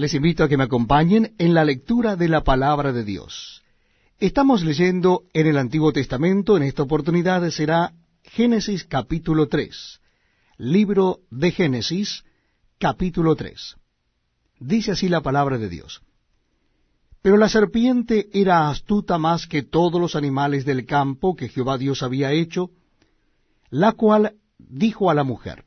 Les invito a que me acompañen en la lectura de la palabra de Dios. Estamos leyendo en el Antiguo Testamento, en esta oportunidad será Génesis capítulo 3. Libro de Génesis capítulo 3. Dice así la palabra de Dios. Pero la serpiente era astuta más que todos los animales del campo que Jehová Dios había hecho, la cual dijo a la mujer,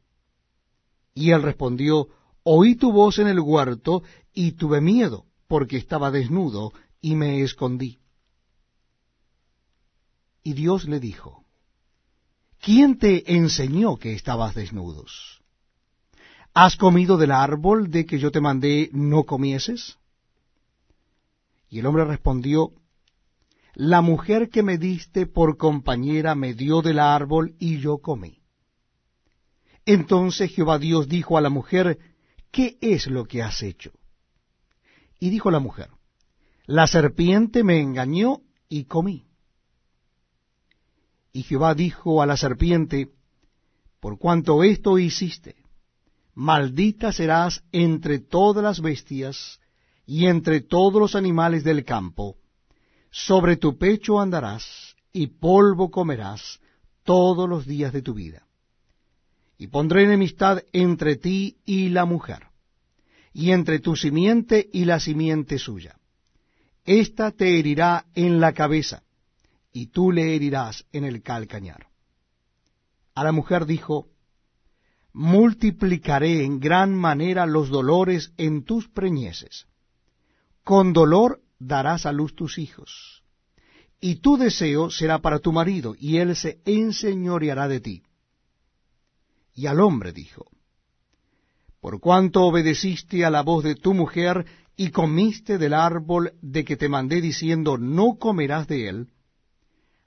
Y él respondió, Oí tu voz en el huerto y tuve miedo, porque estaba desnudo y me escondí. Y Dios le dijo, ¿quién te enseñó que estabas desnudos? ¿Has comido del árbol de que yo te mandé no comieses? Y el hombre respondió, la mujer que me diste por compañera me dio del árbol y yo comí. Entonces Jehová Dios dijo a la mujer, ¿qué es lo que has hecho? Y dijo la mujer, la serpiente me engañó y comí. Y Jehová dijo a la serpiente, por cuanto esto hiciste, maldita serás entre todas las bestias y entre todos los animales del campo, sobre tu pecho andarás y polvo comerás todos los días de tu vida. Y pondré enemistad entre ti y la mujer, y entre tu simiente y la simiente suya. Esta te herirá en la cabeza, y tú le herirás en el calcañar. A la mujer dijo, multiplicaré en gran manera los dolores en tus preñeces. Con dolor darás a luz tus hijos. Y tu deseo será para tu marido, y él se enseñoreará de ti. Y al hombre dijo, Por cuanto obedeciste a la voz de tu mujer, y comiste del árbol de que te mandé diciendo, no comerás de él,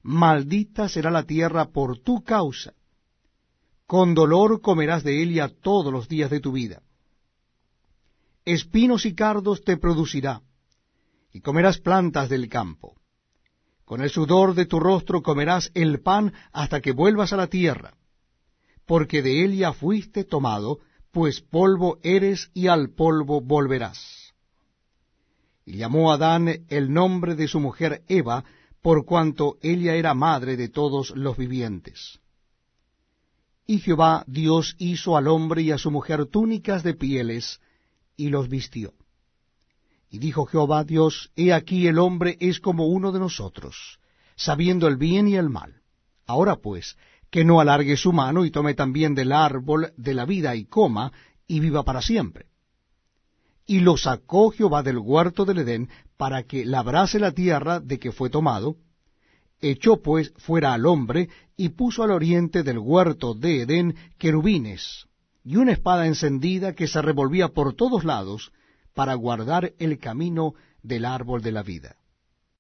maldita será la tierra por tu causa. Con dolor comerás de ella todos los días de tu vida. Espinos y cardos te producirá y comerás plantas del campo. Con el sudor de tu rostro comerás el pan hasta que vuelvas a la tierra, porque de él fuiste tomado, pues polvo eres y al polvo volverás. Y llamó Adán el nombre de su mujer Eva, por cuanto ella era madre de todos los vivientes. Y Jehová Dios hizo al hombre y a su mujer túnicas de pieles, y los vistió. Y dijo Jehová Dios, He aquí el hombre es como uno de nosotros, sabiendo el bien y el mal. Ahora pues, que no alargue su mano y tome también del árbol de la vida y coma, y viva para siempre. Y lo sacó Jehová del huerto del Edén para que labrase la tierra de que fue tomado. Echó pues fuera al hombre y puso al oriente del huerto de Edén querubines y una espada encendida que se revolvía por todos lados para guardar el camino del árbol de la vida.